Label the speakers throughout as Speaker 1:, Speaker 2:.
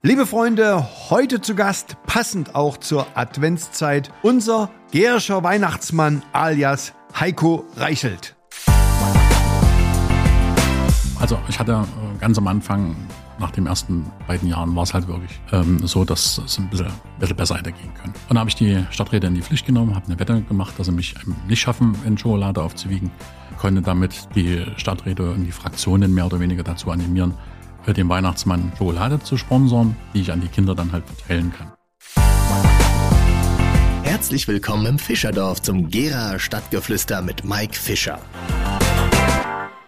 Speaker 1: Liebe Freunde, heute zu Gast, passend auch zur Adventszeit, unser Gerscher Weihnachtsmann alias Heiko Reichelt.
Speaker 2: Also ich hatte äh, ganz am Anfang, nach den ersten beiden Jahren, war es halt wirklich ähm, so, dass es ein bisschen, ein bisschen besser weitergehen können. Und dann habe ich die Stadträte in die Pflicht genommen, habe eine Wette gemacht, dass sie mich nicht schaffen, in Schokolade aufzuwiegen. Konnte damit die Stadträte und die Fraktionen mehr oder weniger dazu animieren, für den Weihnachtsmann Schokolade zu sponsern, die ich an die Kinder dann halt verteilen kann.
Speaker 3: Herzlich willkommen im Fischerdorf zum Gera Stadtgeflüster mit Mike Fischer.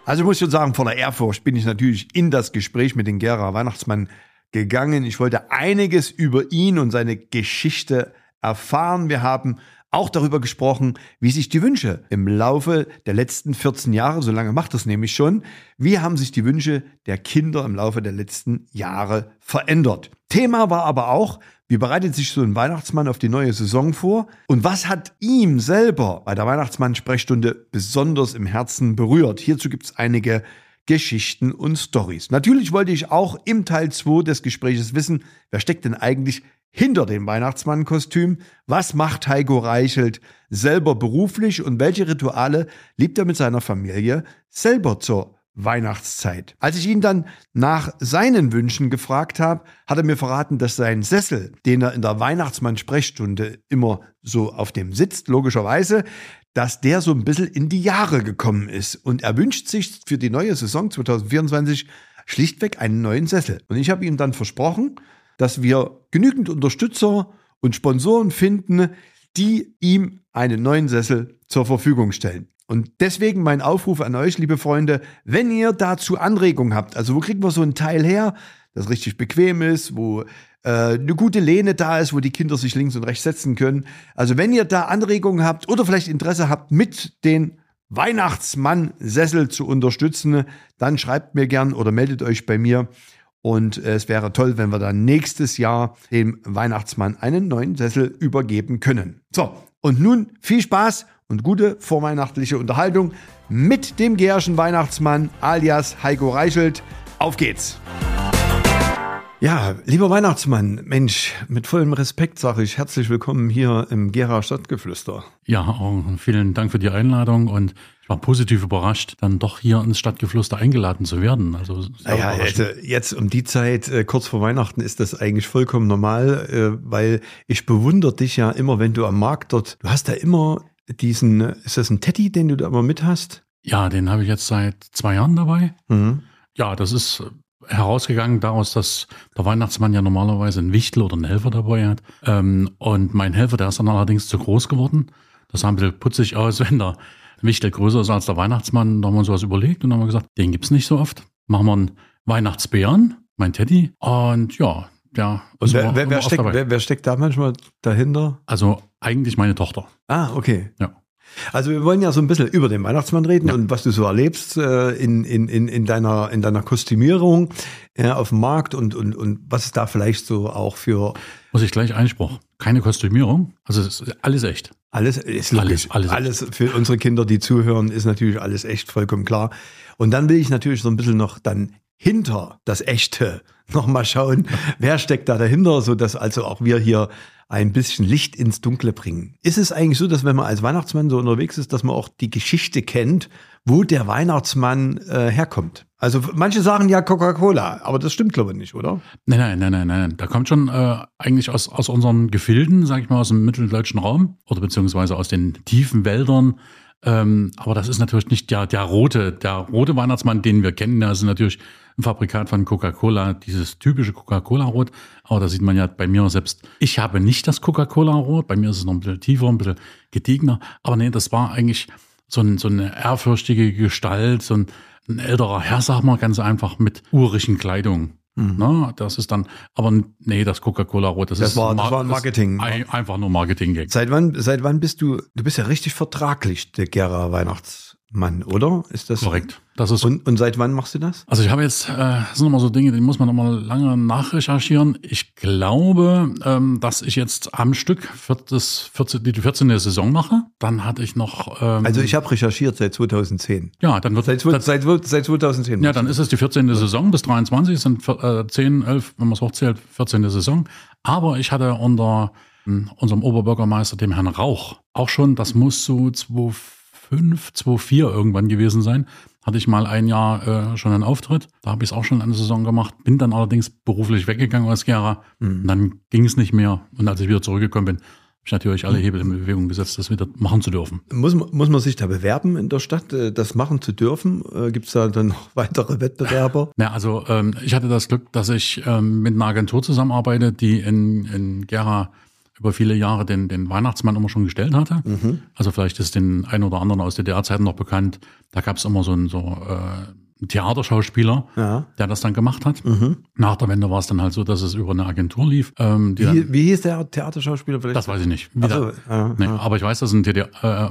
Speaker 1: Also ich muss schon sagen, voller Ehrfurcht bin ich natürlich in das Gespräch mit dem Gera Weihnachtsmann gegangen. Ich wollte einiges über ihn und seine Geschichte erfahren. Wir haben auch darüber gesprochen, wie sich die Wünsche im Laufe der letzten 14 Jahre, so lange macht das nämlich schon, wie haben sich die Wünsche der Kinder im Laufe der letzten Jahre verändert. Thema war aber auch, wie bereitet sich so ein Weihnachtsmann auf die neue Saison vor und was hat ihm selber bei der Weihnachtsmann-Sprechstunde besonders im Herzen berührt. Hierzu gibt es einige Geschichten und Stories. Natürlich wollte ich auch im Teil 2 des Gespräches wissen, wer steckt denn eigentlich hinter dem Weihnachtsmannkostüm? Was macht Heiko Reichelt selber beruflich und welche Rituale liebt er mit seiner Familie selber zur Weihnachtszeit? Als ich ihn dann nach seinen Wünschen gefragt habe, hat er mir verraten, dass sein Sessel, den er in der Weihnachtsmann-Sprechstunde immer so auf dem sitzt, logischerweise, dass der so ein bisschen in die Jahre gekommen ist. Und er wünscht sich für die neue Saison 2024 schlichtweg einen neuen Sessel. Und ich habe ihm dann versprochen, dass wir genügend Unterstützer und Sponsoren finden, die ihm einen neuen Sessel zur Verfügung stellen. Und deswegen mein Aufruf an euch, liebe Freunde, wenn ihr dazu Anregungen habt, also wo kriegen wir so ein Teil her, das richtig bequem ist, wo äh, eine gute Lehne da ist, wo die Kinder sich links und rechts setzen können. Also wenn ihr da Anregungen habt oder vielleicht Interesse habt, mit den Weihnachtsmann-Sessel zu unterstützen, dann schreibt mir gern oder meldet euch bei mir. Und es wäre toll, wenn wir dann nächstes Jahr dem Weihnachtsmann einen neuen Sessel übergeben können. So, und nun viel Spaß und gute vorweihnachtliche Unterhaltung mit dem Gärschen Weihnachtsmann alias Heiko Reichelt. Auf geht's! Ja, lieber Weihnachtsmann, Mensch, mit vollem Respekt sage ich herzlich willkommen hier im Gera Stadtgeflüster.
Speaker 2: Ja, vielen Dank für die Einladung und war positiv überrascht, dann doch hier ins Stadtgeflüster eingeladen zu werden. Also
Speaker 1: naja, also jetzt um die Zeit, äh, kurz vor Weihnachten, ist das eigentlich vollkommen normal, äh, weil ich bewundere dich ja immer, wenn du am Markt dort, du hast da immer diesen, ist das ein Teddy, den du da immer mit hast?
Speaker 2: Ja, den habe ich jetzt seit zwei Jahren dabei. Mhm. Ja, das ist herausgegangen daraus, dass der Weihnachtsmann ja normalerweise einen Wichtel oder einen Helfer dabei hat. Ähm, und mein Helfer, der ist dann allerdings zu groß geworden. Das sah ein bisschen putzig aus, wenn der Wichtel größer ist als der Weihnachtsmann. Da haben wir uns was überlegt und haben gesagt, den gibt's nicht so oft. Machen wir einen Weihnachtsbären, mein Teddy. Und ja, ja.
Speaker 1: Und wer, wer, wer, steckt, wer, steckt da manchmal dahinter?
Speaker 2: Also eigentlich meine Tochter.
Speaker 1: Ah, okay.
Speaker 2: Ja.
Speaker 1: Also wir wollen ja so ein bisschen über den Weihnachtsmann reden ja. und was du so erlebst äh, in, in, in, in, deiner, in deiner Kostümierung äh, auf dem Markt und, und, und was ist da vielleicht so auch für...
Speaker 2: Muss ich gleich Einspruch. Keine Kostümierung, also es ist alles echt.
Speaker 1: Alles ist logisch. Alles, alles, alles für unsere Kinder, die zuhören, ist natürlich alles echt, vollkommen klar. Und dann will ich natürlich so ein bisschen noch dann hinter das Echte nochmal schauen, wer steckt da dahinter, so dass also auch wir hier ein bisschen Licht ins Dunkle bringen. Ist es eigentlich so, dass wenn man als Weihnachtsmann so unterwegs ist, dass man auch die Geschichte kennt, wo der Weihnachtsmann äh, herkommt? Also manche sagen ja Coca-Cola, aber das stimmt glaube ich nicht, oder?
Speaker 2: Nein, nein, nein, nein, nein. Da kommt schon äh, eigentlich aus, aus unseren Gefilden, sag ich mal, aus dem mitteldeutschen Raum oder beziehungsweise aus den tiefen Wäldern. Ähm, aber das ist natürlich nicht der, der rote, der rote Weihnachtsmann, den wir kennen. Das ist natürlich ein Fabrikat von Coca-Cola, dieses typische Coca-Cola-Rot. Aber da sieht man ja bei mir selbst, ich habe nicht das Coca-Cola-Rot. Bei mir ist es noch ein bisschen tiefer, ein bisschen gediegener. Aber nee, das war eigentlich so, ein, so eine ehrfürchtige Gestalt, so ein, ein älterer Herr, sag mal, ganz einfach mit urigen Kleidung. Mhm. Na, das ist dann, aber nee, das Coca-Cola-Rot, das,
Speaker 1: das,
Speaker 2: ist
Speaker 1: war, das war ein Marketing.
Speaker 2: Ein, einfach nur Marketing.
Speaker 1: Seit wann, seit wann bist du, du bist ja richtig vertraglich, der Gera Weihnachts Mann, oder? Ist das
Speaker 2: Korrekt. Das ist
Speaker 1: Und, und seit wann machst du das?
Speaker 2: Also ich habe jetzt, äh, das sind immer so Dinge, die muss man nochmal lange nachrecherchieren. Ich glaube, ähm, dass ich jetzt am Stück viertes, 14, die 14. Saison mache. Dann hatte ich noch. Ähm,
Speaker 1: Also ich habe recherchiert seit 2010.
Speaker 2: ja, dann wird
Speaker 1: Seit,
Speaker 2: das,
Speaker 1: seit, seit 2010.
Speaker 2: ja, dann ist es die 14. Saison bis 23, es sind äh, 10, 11, wenn man es hochzählt, 14. Saison. Aber ich hatte unter ähm, unserem Oberbürgermeister, dem Herrn Rauch, auch schon, das muss so 2005, 2004 irgendwann gewesen sein, hatte ich mal ein Jahr äh, schon einen Auftritt. Da habe ich es auch schon eine Saison gemacht, bin dann allerdings beruflich weggegangen als Gera. Und dann ging es nicht mehr. Und als ich wieder zurückgekommen bin, habe ich natürlich alle Hebel in Bewegung gesetzt, das wieder machen zu dürfen.
Speaker 1: Muss, man- muss man sich da bewerben in der Stadt, äh, das machen zu dürfen? Gibt es da dann noch weitere Wettbewerber?
Speaker 2: Ja, also ähm, ich hatte das Glück, dass ich ähm, mit einer Agentur zusammenarbeite, die in, in Gera über viele Jahre den, den Weihnachtsmann immer schon gestellt hatte. Also vielleicht ist den einen oder anderen aus DDR-Zeiten noch bekannt. Da gab es immer so einen so, äh, Theaterschauspieler,
Speaker 1: Ja.
Speaker 2: der das dann gemacht hat. Nach der Wende war es dann halt so, dass es über eine Agentur lief. Ähm, die dann,
Speaker 1: Wie, wie hieß der Theaterschauspieler vielleicht?
Speaker 2: das weiß ich nicht. Wie
Speaker 1: Ach so, ja,
Speaker 2: Nee,
Speaker 1: ja.
Speaker 2: aber ich weiß, dass ein TD, äh, äh,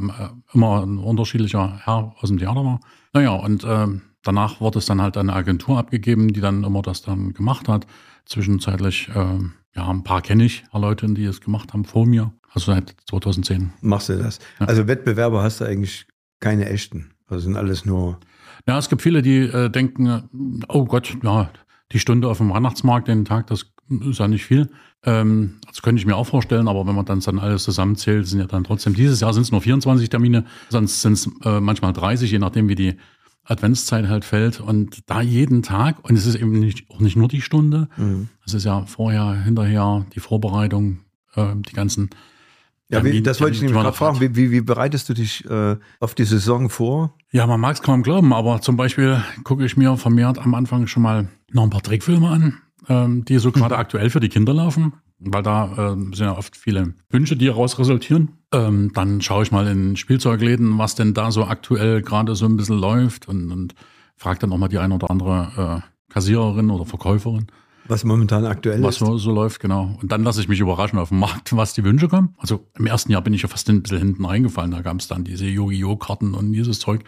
Speaker 2: immer ein unterschiedlicher Herr aus dem Theater war. Naja, und ähm, danach wurde es dann halt an eine Agentur abgegeben, die dann immer das dann gemacht hat. Zwischenzeitlich, ähm, ja, ein paar kenne ich, paar Leute, die es gemacht haben vor mir. Also seit 2010.
Speaker 1: Machst du das? Also Wettbewerber hast du eigentlich keine echten. Also sind alles nur.
Speaker 2: Ja, es gibt viele, die äh, denken, äh, oh Gott, ja, die Stunde auf dem Weihnachtsmarkt, den Tag, das ist ja nicht viel. Ähm, das könnte ich mir auch vorstellen, aber wenn man dann, dann alles zusammenzählt, sind ja dann trotzdem, dieses Jahr sind es nur 24 Termine, sonst sind es äh, manchmal 30, je nachdem, wie die Adventszeit halt fällt. Und da jeden Tag, und es ist eben nicht, auch nicht nur die Stunde, es ist ja vorher, hinterher, die Vorbereitung, äh, die ganzen
Speaker 1: Ja, wie, das wollte ich nämlich gerade fragen. Wie, wie, wie bereitest du dich äh, auf die Saison vor?
Speaker 2: Ja, man mag es kaum glauben, aber zum Beispiel gucke ich mir vermehrt am Anfang schon mal noch ein paar Trickfilme an, ähm, die so gerade aktuell für die Kinder laufen, weil da ähm, sind ja oft viele Wünsche, die daraus resultieren. Ähm, dann schaue ich mal in Spielzeugläden, was denn da so aktuell gerade so ein bisschen läuft und, und frage dann auch mal die eine oder andere äh, Kassiererin oder Verkäuferin,
Speaker 1: Was momentan aktuell
Speaker 2: was
Speaker 1: ist?
Speaker 2: so, so läuft, genau. Und dann lasse ich mich überraschen auf dem Markt, was die Wünsche kommen. Also im ersten Jahr bin ich ja fast ein bisschen hinten reingefallen. Da gab es dann diese Yu-Gi-Oh! Karten und dieses Zeug,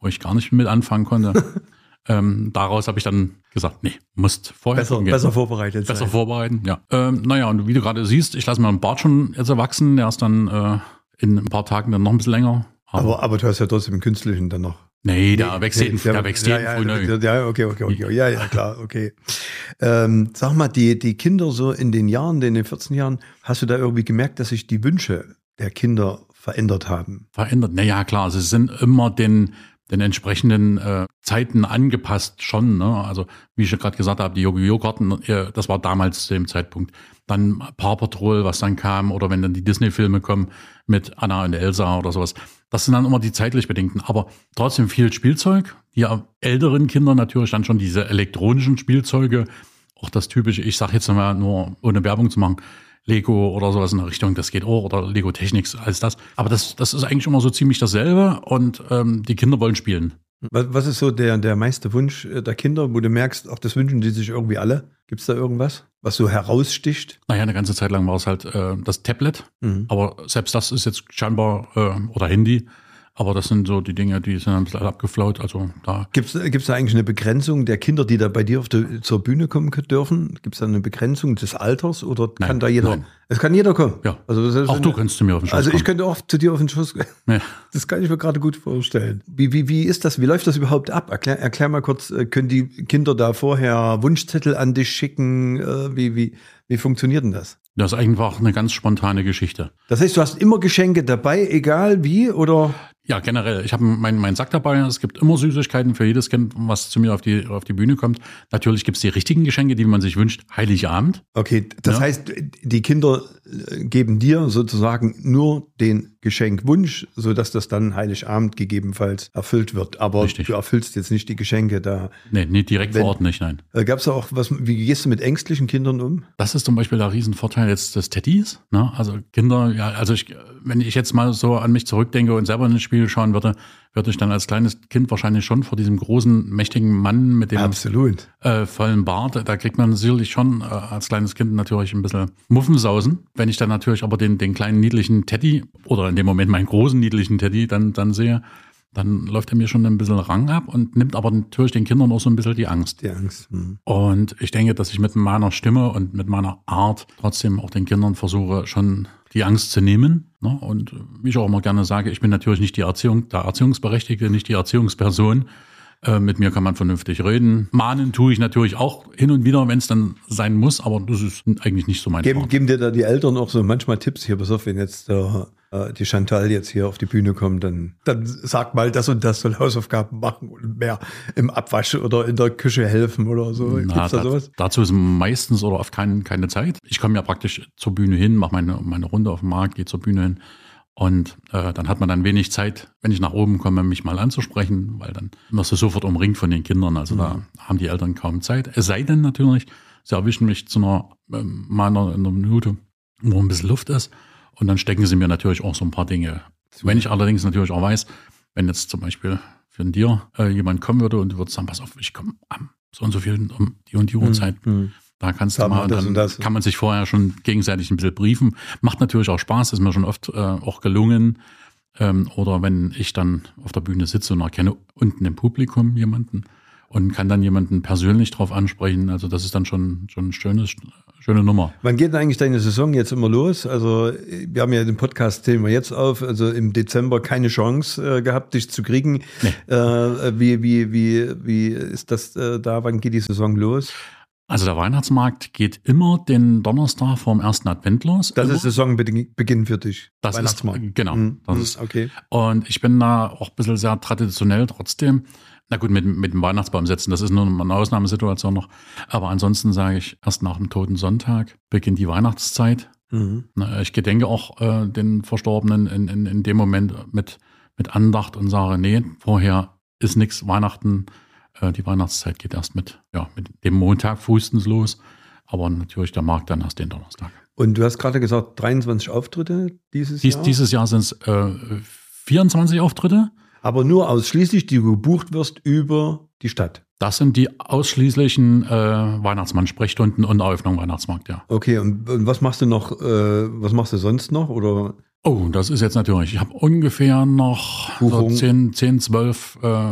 Speaker 2: wo ich gar nicht mit anfangen konnte. ähm, daraus habe ich dann gesagt, nee, musst vorher
Speaker 1: Besser,
Speaker 2: hingehen.
Speaker 1: besser vorbereitet
Speaker 2: Besser
Speaker 1: sein.
Speaker 2: vorbereiten, ja. Ähm, naja, und wie du gerade siehst, ich lasse mir einen Bart schon jetzt erwachsen. Der ist dann äh, in ein paar Tagen dann noch ein bisschen länger.
Speaker 1: aber, aber du hast ja trotzdem einen künstlichen dann noch.
Speaker 2: nee, der wächst jeden,
Speaker 1: Ja,
Speaker 2: der wächst
Speaker 1: ja,
Speaker 2: jeden
Speaker 1: ja,
Speaker 2: früh neu.
Speaker 1: Ja, okay, okay, okay. Ja, ja, klar, okay. Ähm, sag mal, die, die Kinder so in den Jahren, in den 14 Jahren, hast du da irgendwie gemerkt, dass sich die Wünsche der Kinder verändert haben?
Speaker 2: verändert. Naja, klar, sie sind immer den, den entsprechenden äh, Zeiten angepasst schon. Ne? Also wie ich ja gerade gesagt habe, die Yu-Gi-Oh! Karten, äh, das war damals zu dem Zeitpunkt. Dann Paw Patrol, was dann kam, oder wenn dann die Disney-Filme kommen mit Anna und Elsa oder sowas. Das sind dann immer die zeitlich bedingten. Aber trotzdem viel Spielzeug. Die ja älteren Kinder natürlich dann schon diese elektronischen Spielzeuge. Auch das typische, ich sage jetzt mal nur, ohne Werbung zu machen, Lego oder sowas in der Richtung, das geht auch, oder Lego Technics, alles das. Aber das, das ist eigentlich immer so ziemlich dasselbe und ähm, die Kinder wollen spielen.
Speaker 1: Was, was ist so der, der meiste Wunsch äh, der Kinder, wo du merkst, auch das wünschen die sich irgendwie alle? Gibt es da irgendwas, was so heraussticht?
Speaker 2: Naja, eine ganze Zeit lang war es halt äh, das Tablet,
Speaker 1: Mhm.
Speaker 2: aber selbst das ist jetzt scheinbar, äh, oder Handy, aber das sind so die Dinge, die sind ein bisschen abgeflaut. Also da
Speaker 1: Gibt es da eigentlich eine Begrenzung der Kinder, die da bei dir auf der, zur Bühne kommen dürfen? Gibt es da eine Begrenzung des Alters oder kann
Speaker 2: Nein,
Speaker 1: da jeder?
Speaker 2: nein.
Speaker 1: Es kann jeder kommen.
Speaker 2: Ja.
Speaker 1: Also
Speaker 2: auch
Speaker 1: wenn-
Speaker 2: du kannst zu mir auf den Schoß
Speaker 1: Also ich
Speaker 2: kommen.
Speaker 1: könnte auch zu dir auf den Schuss.
Speaker 2: Ja.
Speaker 1: Das kann ich mir gerade gut vorstellen. Wie, wie, wie ist das? Wie läuft das überhaupt ab? Erklär, erklär mal kurz, äh, können die Kinder da vorher Wunschzettel an dich schicken? Äh, Wie, wie, wie funktioniert denn das?
Speaker 2: Das ist einfach eine ganz spontane Geschichte.
Speaker 1: Das heißt, du hast immer Geschenke dabei, egal wie, oder?
Speaker 2: Ja, generell. Ich habe meinen mein Sack dabei. Es gibt immer Süßigkeiten für jedes Kind, was zu mir auf die, auf die Bühne kommt. Natürlich gibt's die richtigen Geschenke, die man sich wünscht. Heiligabend.
Speaker 1: Okay, das
Speaker 2: Ja.
Speaker 1: heißt, die Kinder äh, geben dir sozusagen nur den Geschenkwunsch, sodass das dann Heiligabend gegebenenfalls erfüllt wird. Aber
Speaker 2: Richtig.
Speaker 1: du erfüllst jetzt nicht die Geschenke da.
Speaker 2: Nee, nicht direkt
Speaker 1: Wenn-
Speaker 2: vor Ort nicht, nein.
Speaker 1: Äh, Gab's da auch was, wie gehst du mit ängstlichen Kindern um?
Speaker 2: Das ist zum Beispiel der Riesenvorteil jetzt des Teddys. Ne? Also Kinder, ja, also ich, wenn ich jetzt mal so an mich zurückdenke und selber in ein Spiel schauen würde, würde ich dann als kleines Kind wahrscheinlich schon vor diesem großen, mächtigen Mann mit dem
Speaker 1: Absolut.
Speaker 2: äh, vollen Bart, da kriegt man sicherlich schon äh, als kleines Kind natürlich ein bisschen Muffensausen. Wenn ich dann natürlich aber den, den kleinen niedlichen Teddy oder in dem Moment meinen großen niedlichen Teddy dann, dann sehe, dann läuft er mir schon ein bisschen Rang ab und nimmt aber natürlich den Kindern auch so ein bisschen die Angst.
Speaker 1: Die Angst. Hm.
Speaker 2: Und ich denke, dass ich mit meiner Stimme und mit meiner Art trotzdem auch den Kindern versuche, schon die Angst zu nehmen. Ne? Und wie ich auch immer gerne sage, ich bin natürlich nicht die Erziehung, der Erziehungsberechtigte, nicht die Erziehungsperson. Äh, mit mir kann man vernünftig reden. Mahnen tue ich natürlich auch hin und wieder, wenn es dann sein muss, aber das ist eigentlich nicht so mein
Speaker 1: Geben, geben dir da die Eltern auch so manchmal Tipps hier, pass auf, wenn jetzt der, äh, die Chantal jetzt hier auf die Bühne kommt, dann, dann sag mal das und das soll Hausaufgaben machen und mehr im Abwasch oder in der Küche helfen oder so.
Speaker 2: Na,
Speaker 1: da
Speaker 2: da,
Speaker 1: sowas?
Speaker 2: dazu ist meistens oder oft kein, keine Zeit. Ich komme ja praktisch zur Bühne hin, mache meine, meine Runde auf dem Markt, gehe zur Bühne hin. Und äh, dann hat man dann wenig Zeit, wenn ich nach oben komme, mich mal anzusprechen, weil dann wirst du sofort umringt von den Kindern. Also da haben die Eltern kaum Zeit. Es sei denn natürlich, sie erwischen mich zu einer, ähm, meiner, in einer Minute, wo ein bisschen Luft ist. Und dann stecken sie mir natürlich auch so ein paar Dinge. Wenn ich allerdings natürlich auch weiß, wenn jetzt zum Beispiel für dir äh, jemand kommen würde und du würdest sagen, pass auf, ich komme am so und so viel um die und die Uhrzeit.
Speaker 1: Hm.
Speaker 2: Da kannst
Speaker 1: Sag
Speaker 2: du
Speaker 1: mal das
Speaker 2: dann
Speaker 1: das.
Speaker 2: kann man sich vorher schon gegenseitig ein bisschen briefen. Macht natürlich auch Spaß, ist mir schon oft äh, auch gelungen. Ähm, oder wenn ich dann auf der Bühne sitze und erkenne unten im Publikum jemanden und kann dann jemanden persönlich drauf ansprechen. Also das ist dann schon, schon eine schöne, schöne Nummer.
Speaker 1: Wann geht denn eigentlich deine Saison jetzt immer los? Also, wir haben ja den Podcast Thema jetzt auf, also im Dezember keine Chance äh, gehabt, dich zu kriegen.
Speaker 2: Nee.
Speaker 1: Äh, wie, wie, wie, wie ist das äh, da? Wann geht die Saison los?
Speaker 2: Also der Weihnachtsmarkt geht immer den Donnerstag vorm ersten Advent los.
Speaker 1: Das
Speaker 2: immer.
Speaker 1: ist Saisonbeginn für dich.
Speaker 2: Das ist, genau.
Speaker 1: Mhm.
Speaker 2: Das
Speaker 1: Mhm.
Speaker 2: ist,
Speaker 1: okay.
Speaker 2: und ich bin da auch ein bisschen sehr traditionell trotzdem. Na gut, mit, mit dem Weihnachtsbaum setzen, das ist nur eine Ausnahmesituation noch. Aber ansonsten sage ich, erst nach dem Toten Sonntag beginnt die Weihnachtszeit.
Speaker 1: Mhm.
Speaker 2: Ich gedenke auch äh, den Verstorbenen in, in, in dem Moment mit, mit Andacht und sage, nee, vorher ist nichts Weihnachten. Äh, die Weihnachtszeit geht erst mit, ja, mit dem Montag frühestens los. Aber natürlich der Markt dann erst den Donnerstag.
Speaker 1: Und du hast gerade gesagt, 23 Auftritte dieses
Speaker 2: Dies,
Speaker 1: Jahr.
Speaker 2: Dieses Jahr sind es äh, 24 Auftritte.
Speaker 1: Aber nur ausschließlich, die gebucht wirst über die Stadt.
Speaker 2: Das sind die ausschließlichen äh, Weihnachtsmann-Sprechstunden und Eröffnung Weihnachtsmarkt, ja.
Speaker 1: Okay, und, und was machst du noch, äh, was machst du sonst noch? Oder
Speaker 2: Oh, das ist jetzt natürlich. Ich habe ungefähr noch so
Speaker 1: Buchung.
Speaker 2: 10, 10, 12 äh,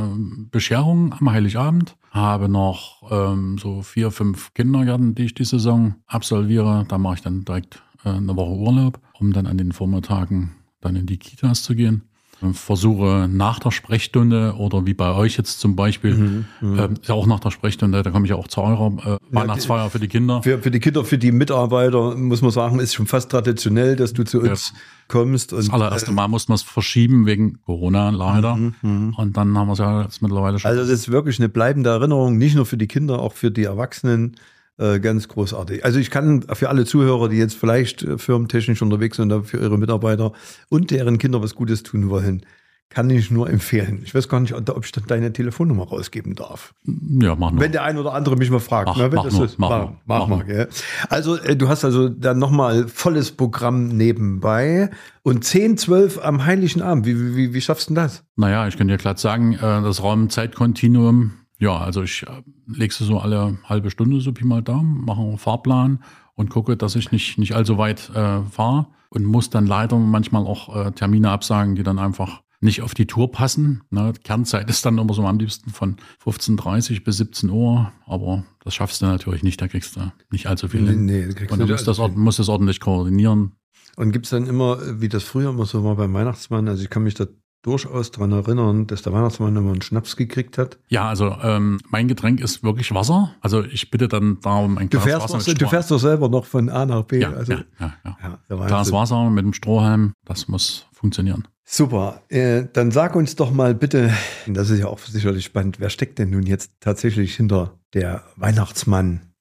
Speaker 2: Bescherungen am Heiligabend. Habe noch ähm, so vier, fünf Kindergärten, die ich die Saison absolviere. Da mache ich dann direkt äh, eine Woche Urlaub, um dann an den Vormittagen dann in die Kitas zu gehen. Und Versuche nach der Sprechstunde oder wie bei euch jetzt zum Beispiel, ähm, ist ja auch nach der Sprechstunde, da komme ich ja auch zu eurer äh, Weihnachtsfeier für die Kinder.
Speaker 1: für, für die Kinder, für die Mitarbeiter, muss man sagen, ist schon fast traditionell, dass du zu uns kommst. Und,
Speaker 2: Das allererste Mal mussten wir es verschieben wegen Corona leider.
Speaker 1: Mhm,
Speaker 2: Und dann haben wir es ja jetzt mittlerweile schon.
Speaker 1: Also das ist wirklich eine bleibende Erinnerung, nicht nur für die Kinder, auch für die Erwachsenen. Äh, ganz großartig. Also ich kann für alle Zuhörer, die jetzt vielleicht äh, firmentechnisch unterwegs sind, und für ihre Mitarbeiter und deren Kinder was Gutes tun wollen, kann ich nur empfehlen. Ich weiß gar nicht, ob ich dann deine Telefonnummer rausgeben darf.
Speaker 2: ja, machen wir.
Speaker 1: Wenn der ein oder andere mich mal fragt.
Speaker 2: Ach,
Speaker 1: ne, wenn
Speaker 2: mach
Speaker 1: das
Speaker 2: nur,
Speaker 1: ist,
Speaker 2: mach
Speaker 1: mach,
Speaker 2: nur,
Speaker 1: mach
Speaker 2: mach
Speaker 1: mal,
Speaker 2: nur.
Speaker 1: gell? Also äh, du hast also dann nochmal volles Programm nebenbei und 10, 12 am Heiligen Abend. Wie, wie, wie, wie schaffst du das?
Speaker 2: Naja, ich könnte dir glatt sagen, äh, das Raum-Zeit-Kontinuum, ja, also ich äh, legst du so alle halbe Stunde so Pi mal Daumen, mache einen Fahrplan und gucke, dass ich nicht, nicht allzu weit äh, fahre und muss dann leider manchmal auch äh, Termine absagen, die dann einfach nicht auf die Tour passen. Ne? Kernzeit ist dann immer so am liebsten von 15.30 bis 17 Uhr, aber das schaffst du natürlich nicht, da kriegst du nicht allzu viel hin.
Speaker 1: Nee, du kriegst
Speaker 2: Und du
Speaker 1: nicht
Speaker 2: musst das,
Speaker 1: alles
Speaker 2: ord- musst das ordentlich koordinieren.
Speaker 1: Und gibt's dann immer, wie das früher immer so war beim Weihnachtsmann, also ich kann mich da durchaus dran erinnern, dass der Weihnachtsmann immer einen Schnaps gekriegt hat.
Speaker 2: Ja, also ähm, mein Getränk ist wirklich Wasser. Also ich bitte dann darum ein
Speaker 1: Du
Speaker 2: Glas
Speaker 1: fährst,
Speaker 2: Wasser mit
Speaker 1: du fährst doch selber noch von A nach B.
Speaker 2: ja,
Speaker 1: also,
Speaker 2: ja, ja, ja.
Speaker 1: ja,
Speaker 2: Glas. Wasser mit dem Strohhalm, das muss funktionieren.
Speaker 1: Super. Äh, dann sag uns doch mal bitte, das ist ja auch sicherlich spannend, wer steckt denn nun jetzt tatsächlich hinter der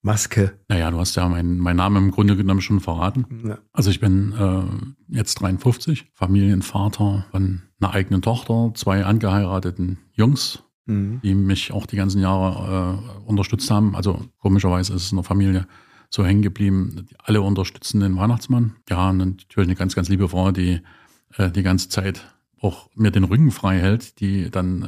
Speaker 1: Weihnachtsmann-Maske?
Speaker 2: Naja, du hast ja meinen mein Namen im Grunde genommen schon verraten.
Speaker 1: Ja.
Speaker 2: Also ich bin äh, jetzt 53, Familienvater von einer eigenen Tochter, zwei angeheirateten Jungs,
Speaker 1: Mhm.
Speaker 2: die mich auch die ganzen Jahre äh, unterstützt haben. Also komischerweise ist es in der Familie so hängen geblieben. Alle unterstützen den Weihnachtsmann. Ja, und natürlich eine ganz, ganz liebe Frau, die äh, die ganze Zeit auch mir den Rücken frei hält, die dann,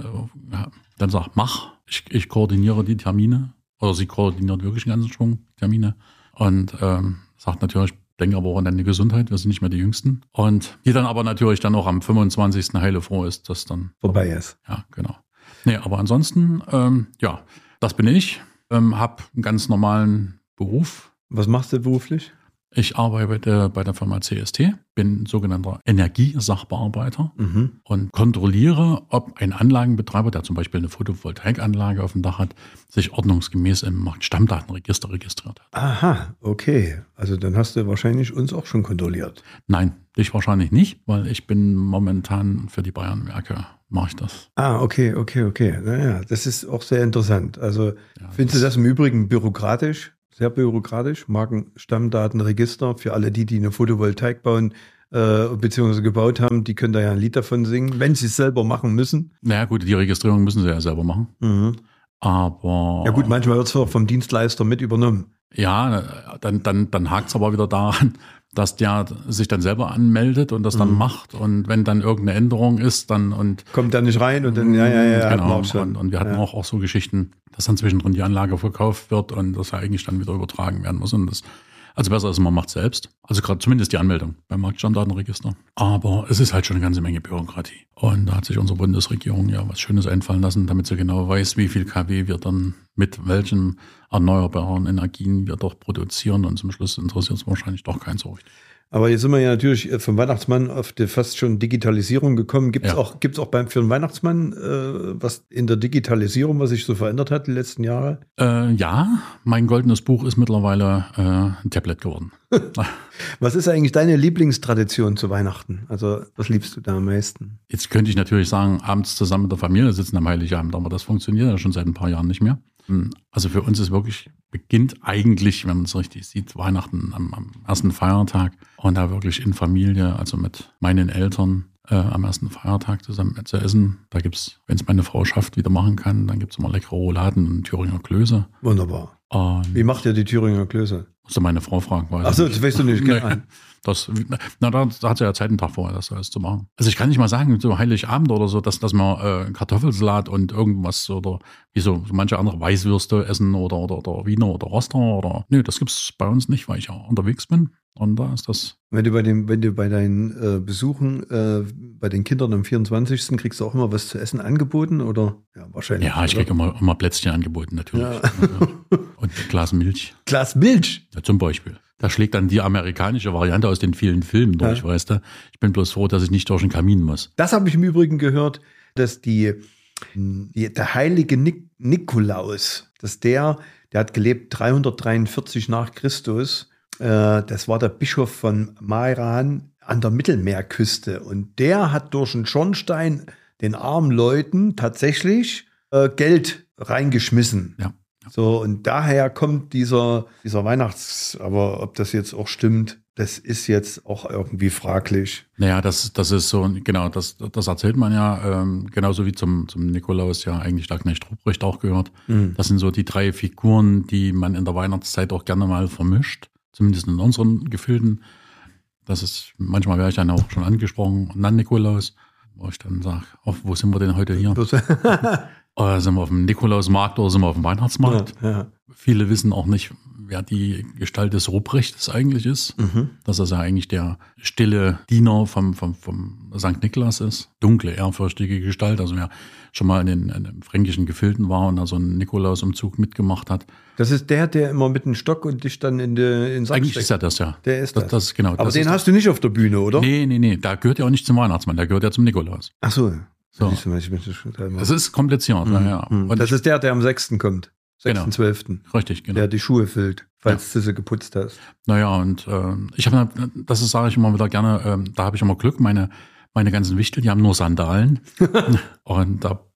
Speaker 2: äh, dann sagt, mach, ich, ich koordiniere die Termine. Oder sie koordiniert wirklich einen ganzen Schwung Termine. Und ähm, sagt natürlich, denke aber auch an deine Gesundheit, wir sind nicht mehr die Jüngsten. Und die dann aber natürlich dann auch am 25. heile froh ist, dass dann
Speaker 1: Vorbei ist.
Speaker 2: Ja, genau. Nee, aber ansonsten, ähm, ja, das bin ich. Ähm, hab einen ganz normalen Beruf.
Speaker 1: Was machst du beruflich?
Speaker 2: Ich arbeite bei der Firma CST, bin sogenannter Energiesachbearbeiter
Speaker 1: Mhm.
Speaker 2: und kontrolliere, ob ein Anlagenbetreiber, der zum Beispiel eine Photovoltaikanlage auf dem Dach hat, sich ordnungsgemäß im Marktstammdatenregister registriert hat.
Speaker 1: Aha, okay. Also dann hast du wahrscheinlich uns auch schon kontrolliert.
Speaker 2: Nein, dich wahrscheinlich nicht, weil ich bin momentan für die Bayernwerke, mache ich das.
Speaker 1: Ah, okay, okay, okay. Naja, das ist auch sehr interessant. Also
Speaker 2: Ja,
Speaker 1: findest du das im Übrigen bürokratisch? Sehr bürokratisch? Markenstammdatenregister für alle die, die eine Photovoltaik bauen äh, bzw. gebaut haben, die können da ja ein Lied davon singen, wenn sie es selber machen müssen.
Speaker 2: Naja gut, die Registrierung müssen sie ja selber machen.
Speaker 1: Mhm.
Speaker 2: Aber
Speaker 1: Ja gut, manchmal wird es auch vom Dienstleister mit übernommen.
Speaker 2: Ja, dann, dann, dann hakt es aber wieder daran, dass der sich dann selber anmeldet und das dann
Speaker 1: Mhm.
Speaker 2: macht. Und wenn dann irgendeine Änderung ist, dann und
Speaker 1: Kommt da nicht rein und dann, ja, ja, ja,
Speaker 2: genau.
Speaker 1: auch.
Speaker 2: Und, und wir hatten
Speaker 1: ja.
Speaker 2: auch, auch so Geschichten, dass dann zwischendrin die Anlage verkauft wird und das ja eigentlich dann wieder übertragen werden muss. Und das, also besser ist, man macht selbst. Also gerade zumindest die Anmeldung beim Marktstammdatenregister. Aber es ist halt schon eine ganze Menge Bürokratie. Und da hat sich unsere Bundesregierung ja was Schönes einfallen lassen, damit sie genau weiß, wie viel KW wir dann mit welchen erneuerbaren Energien wir doch produzieren. Und zum Schluss interessiert es wahrscheinlich doch keinen so richtig.
Speaker 1: Aber jetzt sind wir ja natürlich äh, vom Weihnachtsmann auf die fast schon Digitalisierung gekommen. Gibt es
Speaker 2: Ja.
Speaker 1: auch, gibt's auch beim, für den Weihnachtsmann äh, was in der Digitalisierung, was sich so verändert hat die letzten Jahre?
Speaker 2: Äh, ja, mein goldenes Buch ist mittlerweile äh, ein Tablet geworden.
Speaker 1: Was ist eigentlich deine Lieblingstradition zu Weihnachten? Also, was liebst du da am meisten?
Speaker 2: Jetzt könnte ich natürlich sagen, abends zusammen mit der Familie sitzen am Heiligabend, aber das funktioniert ja schon seit ein paar Jahren nicht mehr. Hm, Also für uns ist wirklich, beginnt eigentlich, wenn man es richtig sieht, Weihnachten am, am ersten Feiertag und da wirklich in Familie, also mit meinen Eltern äh, am ersten Feiertag zusammen zu essen. Da gibt's, wenn es meine Frau schafft, wieder machen kann, dann gibt's immer leckere Rouladen und Thüringer Klöße.
Speaker 1: Wunderbar.
Speaker 2: Und
Speaker 1: Wie macht ihr die Thüringer Klöße?
Speaker 2: musste meine Frau fragen. Weil
Speaker 1: Ach so, das weißt du nicht.
Speaker 2: Nee. Das, na, da, da hat sie ja Zeit einen Tag vorher, das alles zu machen. Also ich kann nicht mal sagen, so Heiligabend oder so, dass, dass wir äh, Kartoffelsalat und irgendwas oder wie so, so manche andere Weißwürste essen oder, oder, oder Wiener oder Roster oder. Nö, das gibt's bei uns nicht, weil ich ja unterwegs bin. Und da ist das.
Speaker 1: Wenn du bei, dem, wenn du bei deinen äh, Besuchen äh, bei den Kindern am 24. kriegst du auch immer was zu essen angeboten oder? Ja, wahrscheinlich.
Speaker 2: Ja, ich kriege immer, immer Plätzchen angeboten, natürlich.
Speaker 1: Ja.
Speaker 2: Und ein Glas Milch.
Speaker 1: Glas Milch.
Speaker 2: Ja, zum Beispiel. Da schlägt dann die amerikanische Variante aus den vielen Filmen durch,
Speaker 1: Ja.
Speaker 2: weißt du. Ich bin bloß froh, dass ich nicht durch den Kamin muss.
Speaker 1: Das habe ich im Übrigen gehört, dass die, die der heilige Nik Nikolaus, dass der, der hat gelebt 343 nach Christus, das war der Bischof von Mairan an der Mittelmeerküste und der hat durch einen Schornstein den armen Leuten tatsächlich äh, Geld reingeschmissen.
Speaker 2: Ja.
Speaker 1: So, und daher kommt dieser, dieser Weihnachts, aber ob das jetzt auch stimmt, das ist jetzt auch irgendwie fraglich.
Speaker 2: Naja, das, das ist so, genau, das, das erzählt man ja, ähm, genauso wie zum, zum Nikolaus ja eigentlich der Knecht Ruprecht auch gehört.
Speaker 1: Mhm.
Speaker 2: Das sind so die drei Figuren, die man in der Weihnachtszeit auch gerne mal vermischt, zumindest in unseren Gefilden. Das ist, manchmal werde ich dann auch schon angesprochen, und dann Nikolaus, wo ich dann sage, oh, wo sind wir denn heute hier? Äh, sind wir auf dem Nikolausmarkt oder sind wir auf dem Weihnachtsmarkt?
Speaker 1: ja, ja.
Speaker 2: Viele wissen auch nicht, wer die Gestalt des Ruprechts eigentlich ist.
Speaker 1: Mhm.
Speaker 2: Dass er ja eigentlich der stille Diener vom, vom, vom St. Niklas ist. Dunkle, ehrfürchtige Gestalt. Also wer schon mal in den, in den fränkischen Gefilden war und da so einen Nikolausumzug mitgemacht hat.
Speaker 1: Das ist der, der immer mit dem Stock und dich dann in den in Sack
Speaker 2: Eigentlich
Speaker 1: steckt.
Speaker 2: ist er das ja.
Speaker 1: Der ist
Speaker 2: das.
Speaker 1: das.
Speaker 2: das genau.
Speaker 1: Aber
Speaker 2: das
Speaker 1: den hast du nicht auf der Bühne, oder?
Speaker 2: Nee, nee, nee. Da gehört ja auch nicht zum Weihnachtsmann. Da gehört ja zum Nikolaus.
Speaker 1: Ach so.
Speaker 2: So.
Speaker 1: Das
Speaker 2: ist kompliziert. ja, ja.
Speaker 1: Mhm.
Speaker 2: Und
Speaker 1: Das ist der, der am 6. kommt.
Speaker 2: Genau.
Speaker 1: 6.12.
Speaker 2: richtig, genau.
Speaker 1: Der die Schuhe füllt, falls du sie geputzt hast.
Speaker 2: Naja, und äh, ich habe, das sage ich immer wieder gerne, ähm, da habe ich immer Glück, meine, meine ganzen Wichtel, die haben nur Sandalen. und da äh,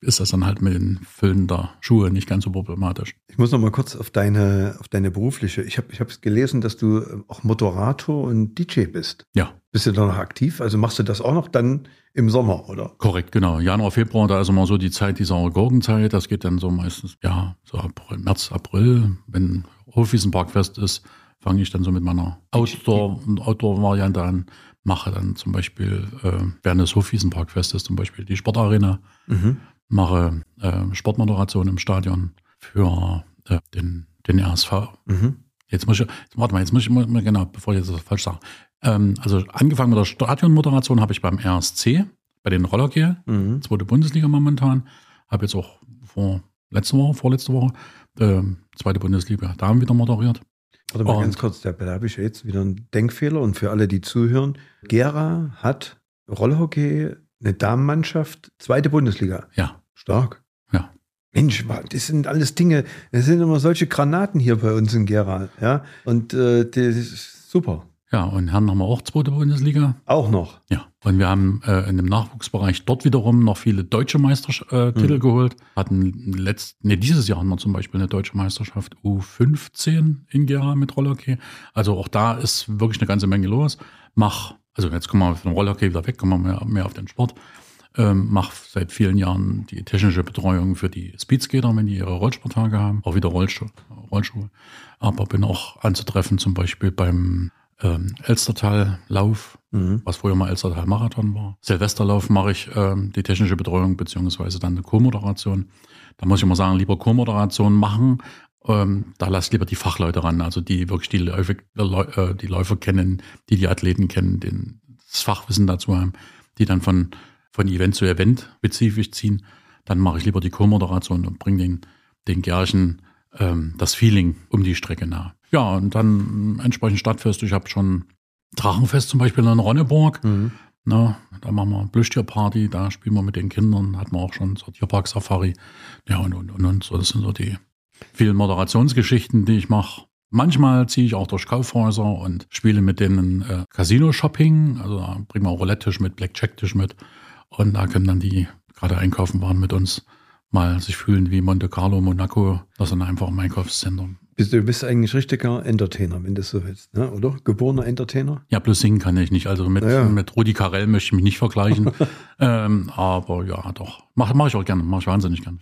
Speaker 2: ist das dann halt mit den Füllen der Schuhe nicht ganz so problematisch.
Speaker 1: Ich muss noch mal kurz auf deine, auf deine berufliche. Ich habe ich hab gelesen, dass du äh, auch Moderator und DJ bist.
Speaker 2: Ja,
Speaker 1: Bist du da noch aktiv? Also machst du das auch noch dann im Sommer, oder?
Speaker 2: korrekt, genau. Januar, Februar, da ist immer so die Zeit dieser Gurkenzeit. Das geht dann so meistens, ja, so April, März, April. Wenn Hofwiesenparkfest ist, fange ich dann so mit meiner Outdoor- Outdoor-Variante an. Mache dann zum Beispiel, äh, während des Hofwiesenparkfestes zum Beispiel die Sportarena.
Speaker 1: Mhm.
Speaker 2: mache äh, Sportmoderation im Stadion für äh, den, den RSV.
Speaker 1: Mhm.
Speaker 2: Jetzt muss ich, warte mal, jetzt muss ich mal, genau, bevor ich das falsch sage. Ähm, also angefangen mit der Stadionmoderation habe ich beim RSC, bei den Rollergehe,
Speaker 1: Mhm.
Speaker 2: zweite Bundesliga momentan. Habe jetzt auch vor letzte Woche, vorletzte Woche, ähm, zweite Bundesliga, da haben wir wieder moderiert.
Speaker 1: Warte mal
Speaker 2: Und-
Speaker 1: ganz kurz, da, da habe ich jetzt wieder einen Denkfehler und für alle, die zuhören, Gera hat Rollhockey, eine Damenmannschaft, zweite Bundesliga.
Speaker 2: Ja,
Speaker 1: Stark.
Speaker 2: Ja.
Speaker 1: Mensch, das sind alles Dinge, das sind immer solche Granaten hier bei uns in Gera. Ja? Und äh, das ist super.
Speaker 2: Ja, und Herren haben wir auch zweite Bundesliga.
Speaker 1: Auch noch.
Speaker 2: Ja, und wir haben äh, in dem Nachwuchsbereich dort wiederum noch viele deutsche Meistertitel äh, Titel
Speaker 1: Mhm.
Speaker 2: geholt. Hatten letzt, nee, dieses Jahr haben wir zum Beispiel eine deutsche Meisterschaft U15 in Gera mit Rollhockey. Also auch da ist wirklich eine ganze Menge los. Mach, also jetzt kommen wir von Rollhockey wieder weg, kommen wir mehr, mehr auf den Sport. Ähm, mach seit vielen Jahren die technische Betreuung für die Speedskater, wenn die ihre Rollsporttage haben, auch wieder Rollstuhl, Rollschuhe. Aber bin auch anzutreffen, zum Beispiel beim ähm, Elstertal-Lauf,
Speaker 1: Mhm.
Speaker 2: was früher mal Elstertal Marathon war. Silvesterlauf mache ich ähm, die technische Betreuung beziehungsweise dann eine Co-Moderation. Da muss ich immer sagen, lieber Co-Moderation machen. Ähm, da lass lieber die Fachleute ran, also die wirklich die Läufe, äh, die Läufer kennen, die die Athleten kennen, den, das Fachwissen dazu haben, die dann von, von Event zu Event spezifisch ziehen. Dann mache ich lieber die Co-Moderation und bringe den, den Gärchen ähm, das Feeling um die Strecke nah. Ja, und dann entsprechend Stadtfest. Ich habe schon Drachenfest zum Beispiel in Ronneburg.
Speaker 1: Mhm.
Speaker 2: Na, da machen wir Plüschtierparty, da spielen wir mit den Kindern, hatten wir auch schon so Tierpark-Safari. Ja, und, und, und, und. So, das sind so die vielen Moderationsgeschichten, die ich mache. Manchmal ziehe ich auch durch Kaufhäuser und spiele mit denen äh, Casino-Shopping. Also da bringen wir auch Roulette-Tisch mit, Blackjack-Tisch mit. Und da können dann die, die gerade einkaufen waren, mit uns mal sich fühlen wie Monte Carlo, Monaco. Das sind einfach im Einkaufszentrum.
Speaker 1: Bist, du bist eigentlich richtiger Entertainer, wenn du es so willst, ne? oder? Geborener Entertainer?
Speaker 2: Ja, bloß singen kann ich nicht. Also mit,
Speaker 1: Ja.
Speaker 2: mit Rudi Carell möchte ich mich nicht vergleichen. ähm, aber ja, doch. Mache mach ich auch gerne. Mache ich wahnsinnig gerne.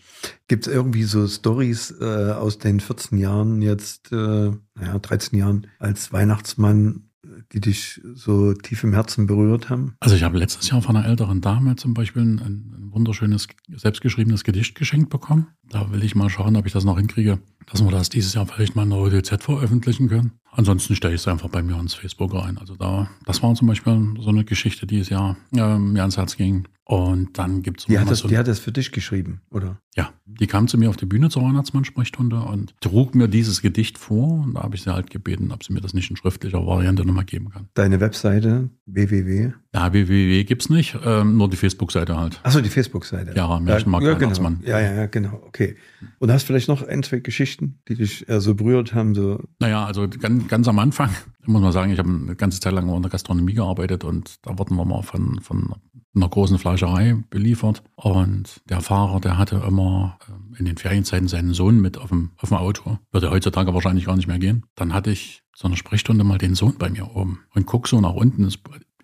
Speaker 1: Gibt es irgendwie so Stories äh, aus den 14 Jahren jetzt, äh, naja, 13 Jahren als Weihnachtsmann, die dich so tief im Herzen berührt haben?
Speaker 2: Also ich habe letztes Jahr von einer älteren Dame zum Beispiel ein, ein wunderschönes, selbstgeschriebenes Gedicht geschenkt bekommen. Da will ich mal schauen, ob ich das noch hinkriege, dass wir das dieses Jahr vielleicht mal in der ODZ veröffentlichen können. Ansonsten stelle ich es einfach bei mir ins Facebook rein. Also da, das war zum Beispiel so eine Geschichte, die es ja äh, mir ans Herz ging. Und dann gibt es
Speaker 1: Die hat, das, die hat das für dich geschrieben, oder?
Speaker 2: Ja, die kam zu mir auf die Bühne zur Weihnachtsmann-Sprechstunde und trug mir dieses Gedicht vor. Und da habe ich sie halt gebeten, ob sie mir das nicht in schriftlicher Variante nochmal geben kann.
Speaker 1: Deine Webseite www.
Speaker 2: Ja, www gibt's nicht, ähm, nur die Facebook-Seite halt.
Speaker 1: Achso, die Facebook-Seite.
Speaker 2: Ja, Märchenmarkt
Speaker 1: ja, genau.
Speaker 2: Weihnachtsmann.
Speaker 1: ja, ja, ja, genau. Okay. Und hast vielleicht noch ein, zwei Geschichten, die dich äh, so berührt haben? So,
Speaker 2: Naja, also ganz, ganz am Anfang, muss man sagen, ich habe eine ganze Zeit lang in der Gastronomie gearbeitet und da wurden wir mal von, von einer großen Fleischerei beliefert. Und der Fahrer, der hatte immer ähm, in den Ferienzeiten seinen Sohn mit auf dem, auf dem Auto. Würde heutzutage wahrscheinlich gar nicht mehr gehen. Dann hatte ich zu einer Sprechstunde mal den Sohn bei mir oben und guck so nach unten.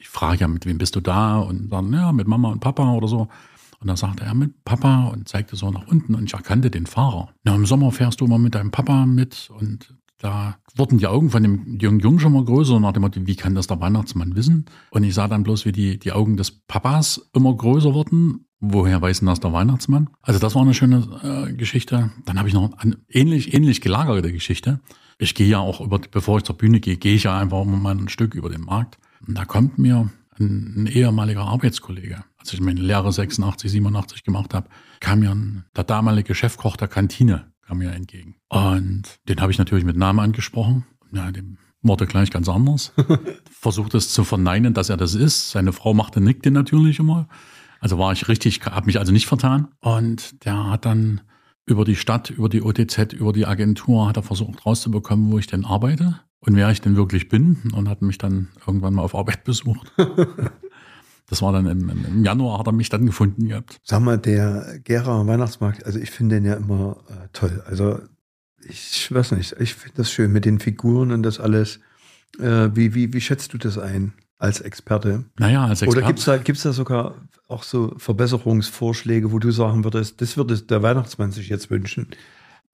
Speaker 2: Ich frage ja, mit wem bist du da? Und dann, ja, mit Mama und Papa oder so. Und da sagte er mit Papa und zeigte so nach unten und ich erkannte den Fahrer. Na, im Sommer fährst du immer mit deinem Papa mit und da wurden die Augen von dem jungen Jungen schon mal größer und nach dem Motto, wie kann das der Weihnachtsmann wissen? Und ich sah dann bloß, wie die, die Augen des Papas immer größer wurden. Woher weiß denn das der Weihnachtsmann? Also das war eine schöne äh, Geschichte. Dann habe ich noch eine ähnlich, ähnlich gelagerte Geschichte. Ich gehe ja auch über, bevor ich zur Bühne gehe, gehe ich ja einfach mal ein Stück über den Markt. Und da kommt mir ein, ein ehemaliger Arbeitskollege, als ich meine Lehre 86, 87 gemacht habe, kam mir ein, der damalige Chefkoch der Kantine kam mir entgegen. Und den habe ich natürlich mit Namen angesprochen. Ja, dem wurde gleich ganz anders. Versucht es zu verneinen, dass er das ist. Seine Frau machte nickte natürlich immer. Also war ich richtig, habe mich also nicht vertan. Und der hat dann über die Stadt, über die OTZ, über die Agentur, hat er versucht rauszubekommen, wo ich denn arbeite und wer ich denn wirklich bin und hat mich dann irgendwann mal auf Arbeit besucht. Das war dann im, im Januar, hat er mich dann gefunden gehabt.
Speaker 1: Sag mal, der Gera Weihnachtsmarkt, also ich finde den ja immer äh, toll. Also ich weiß nicht, ich finde das schön mit den Figuren und das alles. Äh, wie, wie, wie schätzt du das ein als Experte?
Speaker 2: Naja, als Experte.
Speaker 1: Oder gibt es da, gibt's da sogar auch so Verbesserungsvorschläge, wo du sagen würdest, das würde der Weihnachtsmann sich jetzt wünschen?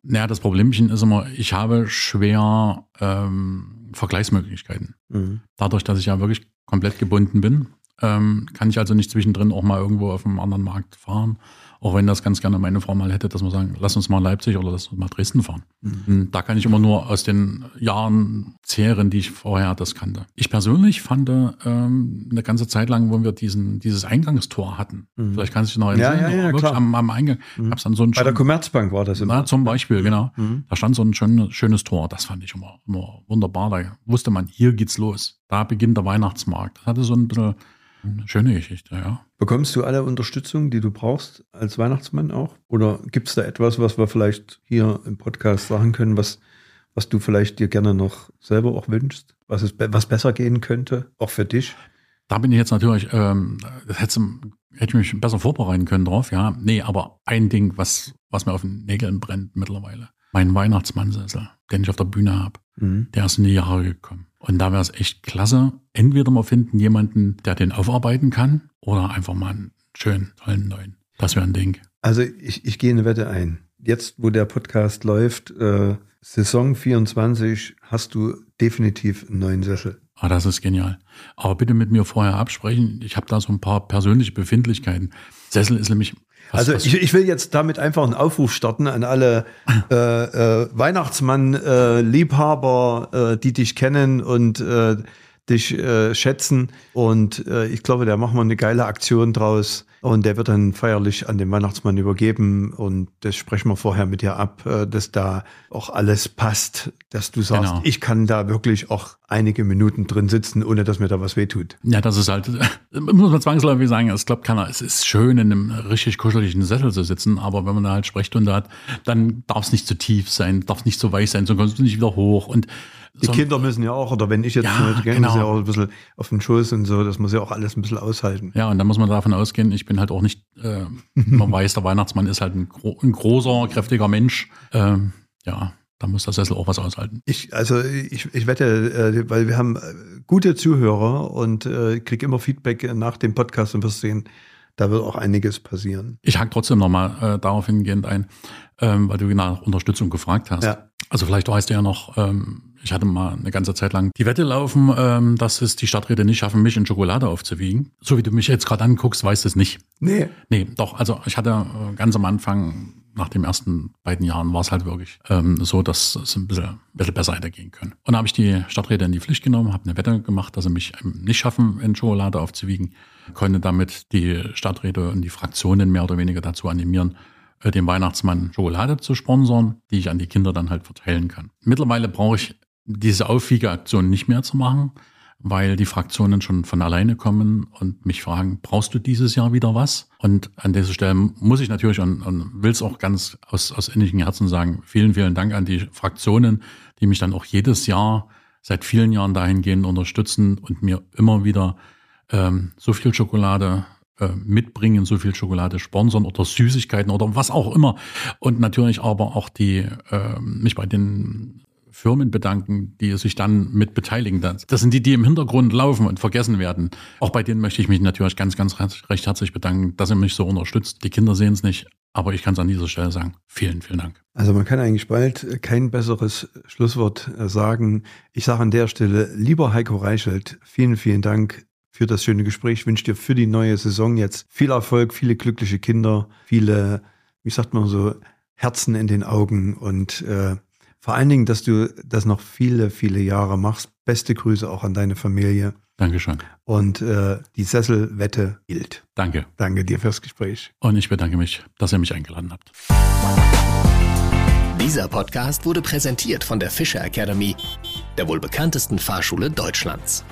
Speaker 2: Naja, das Problemchen ist immer, ich habe schwer ähm, Vergleichsmöglichkeiten.
Speaker 1: Mhm.
Speaker 2: Dadurch, dass ich ja wirklich komplett gebunden bin, ähm, kann ich also nicht zwischendrin auch mal irgendwo auf einem anderen Markt fahren Auch wenn das ganz gerne meine Frau mal hätte, dass wir sagen, lass uns mal Leipzig oder lass uns mal Dresden fahren. Mhm. Da kann ich immer nur aus den Jahren zehren, die ich vorher das kannte. Ich persönlich fand ähm, eine ganze Zeit lang, wo wir diesen, dieses Eingangstor hatten. Mhm. Vielleicht kannst du dich noch
Speaker 1: erinnern. Ja, ja, ja, klar.
Speaker 2: Am, am Eingang mhm. gab es dann so ein
Speaker 1: Bei der Commerzbank war das
Speaker 2: immer. Na, zum Beispiel, genau. Mhm. Da stand so ein schön, schönes Tor. Das fand ich immer, immer wunderbar. Da wusste man, hier geht's los. Da beginnt der Weihnachtsmarkt. Das hatte so ein bisschen schöne Geschichte, ja.
Speaker 1: Bekommst du alle Unterstützung, die du brauchst als Weihnachtsmann auch? Oder gibt es da etwas, was wir vielleicht hier im Podcast sagen können, was, was du vielleicht dir gerne noch selber auch wünschst? Was, es, was besser gehen könnte, auch für dich?
Speaker 2: Da bin ich jetzt natürlich, ähm, hätte, hätte ich mich besser vorbereiten können drauf, ja. Nee, aber ein Ding, was, was mir auf den Nägeln brennt mittlerweile. Mein Weihnachtsmannsessel, den ich auf der Bühne habe, mhm. der ist in die Jahre gekommen. Und da wäre es echt klasse, entweder mal finden jemanden, der den aufarbeiten kann, oder einfach mal einen schönen, tollen neuen. Das wäre ein Ding.
Speaker 1: Also ich, ich gehe eine Wette ein. Jetzt, wo der Podcast läuft, äh, Saison 24, hast du definitiv einen neuen Sessel.
Speaker 2: Ah, das ist genial. Aber bitte mit mir vorher absprechen. Ich habe da so ein paar persönliche Befindlichkeiten. Sessel ist nämlich
Speaker 1: was, also was? Ich, ich, will jetzt damit einfach einen Aufruf starten an alle äh, äh, Weihnachtsmann-Liebhaber, äh, die dich kennen und äh, dich äh, schätzen. Und äh, ich glaube, da machen wir eine geile Aktion draus. Und der wird dann feierlich an den Weihnachtsmann übergeben. Und das sprechen wir vorher mit dir ab, äh, dass da auch alles passt, dass du sagst, genau. ich kann da wirklich auch einige Minuten drin sitzen, ohne dass mir da was wehtut.
Speaker 2: Ja, das ist halt, muss man zwangsläufig sagen, es glaubt keiner, es ist schön, in einem richtig kuscheligen Sessel zu sitzen, aber wenn man da halt Sprechstunde hat, dann darf es nicht zu tief sein, darf nicht zu weich sein, sonst kommst du nicht wieder hoch. Und
Speaker 1: die so, Kinder müssen ja auch, oder wenn ich jetzt ja, nicht, genau. ja auch ein bisschen auf den Schoß und so, das muss ja auch alles ein bisschen aushalten.
Speaker 2: Ja, und dann muss man davon ausgehen, ich bin halt auch nicht, äh, man weiß, der Weihnachtsmann ist halt ein, gro ein großer, kräftiger Mensch. Ähm, ja, da muss der Sessel auch was aushalten.
Speaker 1: Ich, also ich, ich wette, äh, weil wir haben äh, gute Zuhörer und äh, kriege immer Feedback nach dem Podcast und wirst sehen, da wird auch einiges passieren.
Speaker 2: Ich hake trotzdem nochmal äh, darauf hingehend ein, ähm, weil du nach Unterstützung gefragt hast. Ja. Also vielleicht weißt du ja noch, ähm, ich hatte mal eine ganze Zeit lang die Wette laufen, ähm, dass es die Stadträte nicht schaffen, mich in Schokolade aufzuwiegen. So wie du mich jetzt gerade anguckst, weißt du es nicht.
Speaker 1: Nee.
Speaker 2: Nee, doch. Also ich hatte äh, ganz am Anfang, nach den ersten beiden Jahren, war es halt wirklich ähm, so, dass es ein bisschen, ein bisschen besser weitergehen können. Und da habe ich die Stadträte in die Pflicht genommen, habe eine Wette gemacht, dass sie mich ähm, nicht schaffen, in Schokolade aufzuwiegen. Konnte damit die Stadträte und die Fraktionen mehr oder weniger dazu animieren, äh, dem Weihnachtsmann Schokolade zu sponsern, die ich an die Kinder dann halt verteilen kann. Mittlerweile brauche ich diese Aufwiegeaktion nicht mehr zu machen, weil die Fraktionen schon von alleine kommen und mich fragen, brauchst du dieses Jahr wieder was? Und an dieser Stelle muss ich natürlich und, und will es auch ganz aus, aus innigem Herzen sagen, vielen, vielen Dank an die Fraktionen, die mich dann auch jedes Jahr seit vielen Jahren dahingehend unterstützen und mir immer wieder ähm, so viel Schokolade äh, mitbringen, so viel Schokolade sponsern oder Süßigkeiten oder was auch immer. Und natürlich aber auch die äh, mich bei den Firmen bedanken, die sich dann mit beteiligen. Das sind die, die im Hintergrund laufen und vergessen werden. Auch bei denen möchte ich mich natürlich ganz, ganz recht herzlich bedanken, dass ihr mich so unterstützt. Die Kinder sehen es nicht, aber ich kann es an dieser Stelle sagen. Vielen, vielen Dank.
Speaker 1: Also man kann eigentlich bald kein besseres Schlusswort äh, sagen. Ich sage an der Stelle, lieber Heiko Reichelt, vielen, vielen Dank für das schöne Gespräch. Ich wünsche dir für die neue Saison jetzt viel Erfolg, viele glückliche Kinder, viele, wie sagt man so, Herzen in den Augen und äh, vor allen Dingen, dass du das noch viele, viele Jahre machst. Beste Grüße auch an deine Familie.
Speaker 2: Dankeschön.
Speaker 1: Und äh, die Sesselwette gilt.
Speaker 2: Danke.
Speaker 1: Danke dir fürs Gespräch.
Speaker 2: Und ich bedanke mich, dass ihr mich eingeladen habt.
Speaker 3: Dieser Podcast wurde präsentiert von der Fischer Academy, der wohl bekanntesten Fahrschule Deutschlands.